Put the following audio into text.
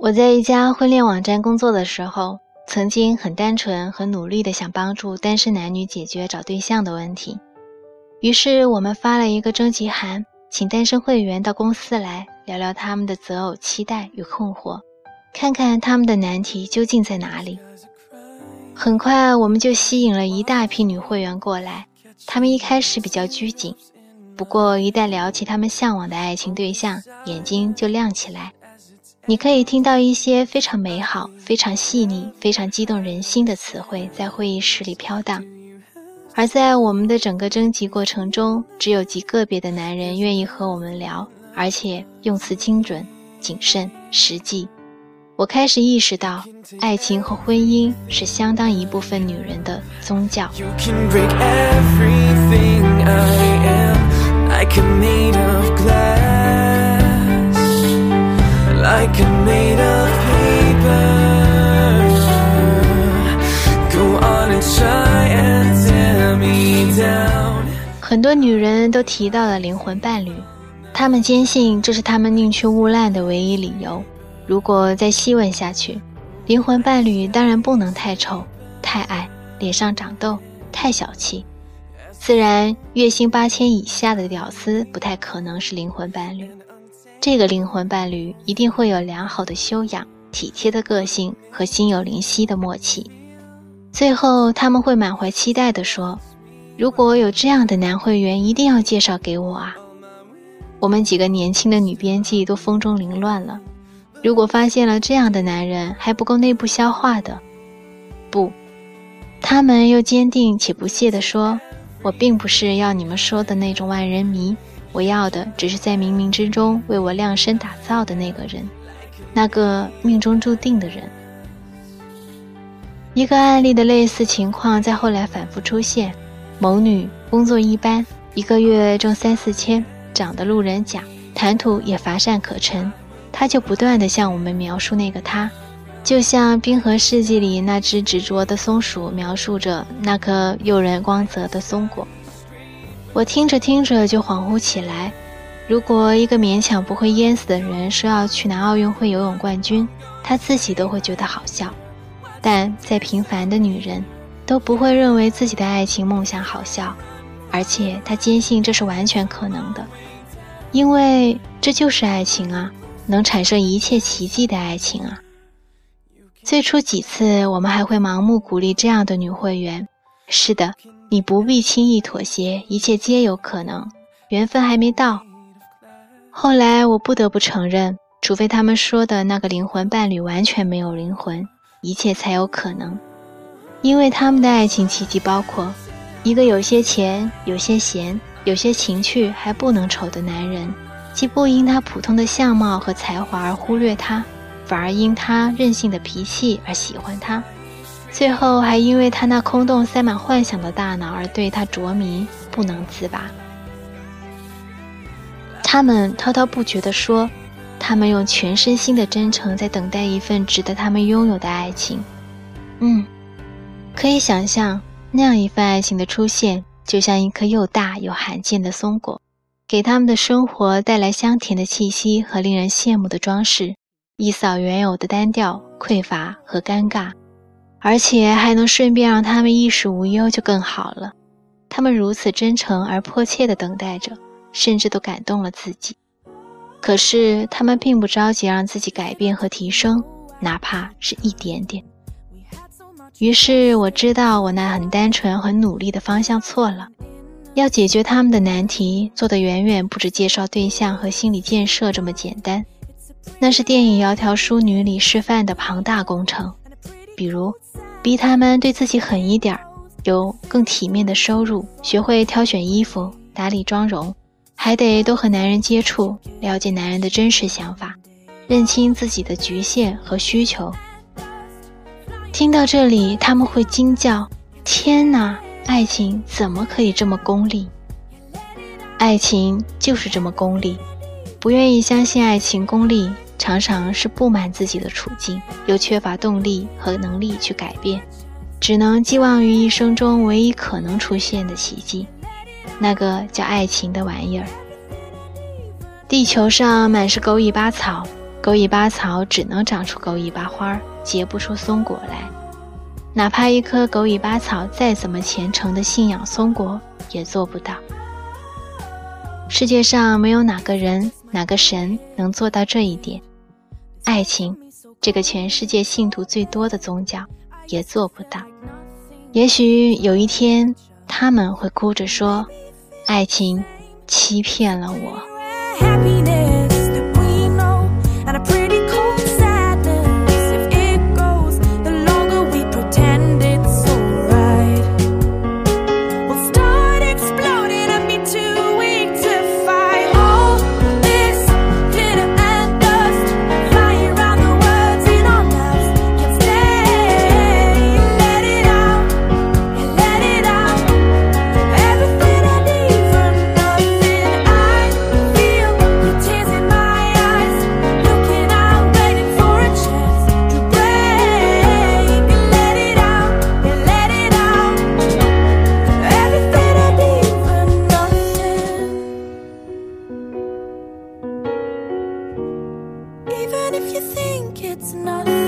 我在一家婚恋网站工作的时候，曾经很单纯、很努力的想帮助单身男女解决找对象的问题。于是我们发了一个征集函，请单身会员到公司来聊聊他们的择偶期待与困惑，看看他们的难题究竟在哪里。很快，我们就吸引了一大批女会员过来。他们一开始比较拘谨，不过一旦聊起他们向往的爱情对象，眼睛就亮起来。你可以听到一些非常美好、非常细腻、非常激动人心的词汇在会议室里飘荡。而在我们的整个征集过程中，只有极个别的男人愿意和我们聊，而且用词精准、谨慎、实际。我开始意识到，爱情和婚姻是相当一部分女人的宗教。很多女人都提到了灵魂伴侣，她们坚信这是她们宁缺毋滥的唯一理由。如果再细问下去，灵魂伴侣当然不能太丑、太矮、脸上长痘、太小气。自然，月薪八千以下的屌丝不太可能是灵魂伴侣。这个灵魂伴侣一定会有良好的修养、体贴的个性和心有灵犀的默契。最后，他们会满怀期待地说：“如果有这样的男会员，一定要介绍给我啊！”我们几个年轻的女编辑都风中凌乱了。如果发现了这样的男人还不够内部消化的，不，他们又坚定且不屑地说：“我并不是要你们说的那种万人迷，我要的只是在冥冥之中为我量身打造的那个人，那个命中注定的人。”一个案例的类似情况在后来反复出现：某女工作一般，一个月挣三四千，长得路人甲，谈吐也乏善可陈。她就不断地向我们描述那个她，就像《冰河世纪》里那只执着的松鼠描述着那颗诱人光泽的松果。我听着听着就恍惚起来。如果一个勉强不会淹死的人说要去拿奥运会游泳冠军，他自己都会觉得好笑。但再平凡的女人，都不会认为自己的爱情梦想好笑，而且他坚信这是完全可能的，因为这就是爱情啊。能产生一切奇迹的爱情啊！最初几次，我们还会盲目鼓励这样的女会员：“是的，你不必轻易妥协，一切皆有可能，缘分还没到。”后来，我不得不承认，除非他们说的那个灵魂伴侣完全没有灵魂，一切才有可能。因为他们的爱情奇迹包括一个有些钱、有些闲、有些情趣还不能丑的男人。既不因他普通的相貌和才华而忽略他，反而因他任性的脾气而喜欢他，最后还因为他那空洞塞满幻想的大脑而对他着迷不能自拔。他们滔滔不绝地说，他们用全身心的真诚在等待一份值得他们拥有的爱情。嗯，可以想象那样一份爱情的出现，就像一颗又大又罕见的松果。给他们的生活带来香甜的气息和令人羡慕的装饰，一扫原有的单调、匮乏和尴尬，而且还能顺便让他们衣食无忧，就更好了。他们如此真诚而迫切地等待着，甚至都感动了自己。可是他们并不着急让自己改变和提升，哪怕是一点点。于是我知道，我那很单纯、很努力的方向错了。要解决他们的难题，做的远远不止介绍对象和心理建设这么简单，那是电影《窈窕淑女》里示范的庞大工程。比如，逼他们对自己狠一点儿，有更体面的收入，学会挑选衣服、打理妆容，还得多和男人接触，了解男人的真实想法，认清自己的局限和需求。听到这里，他们会惊叫：“天哪！”爱情怎么可以这么功利？爱情就是这么功利。不愿意相信爱情功利，常常是不满自己的处境，又缺乏动力和能力去改变，只能寄望于一生中唯一可能出现的奇迹，那个叫爱情的玩意儿。地球上满是狗尾巴草，狗尾巴草只能长出狗尾巴花，结不出松果来。哪怕一棵狗尾巴草再怎么虔诚的信仰松果，也做不到。世界上没有哪个人、哪个神能做到这一点。爱情，这个全世界信徒最多的宗教，也做不到。也许有一天，他们会哭着说：“爱情欺骗了我。” like it's nothing.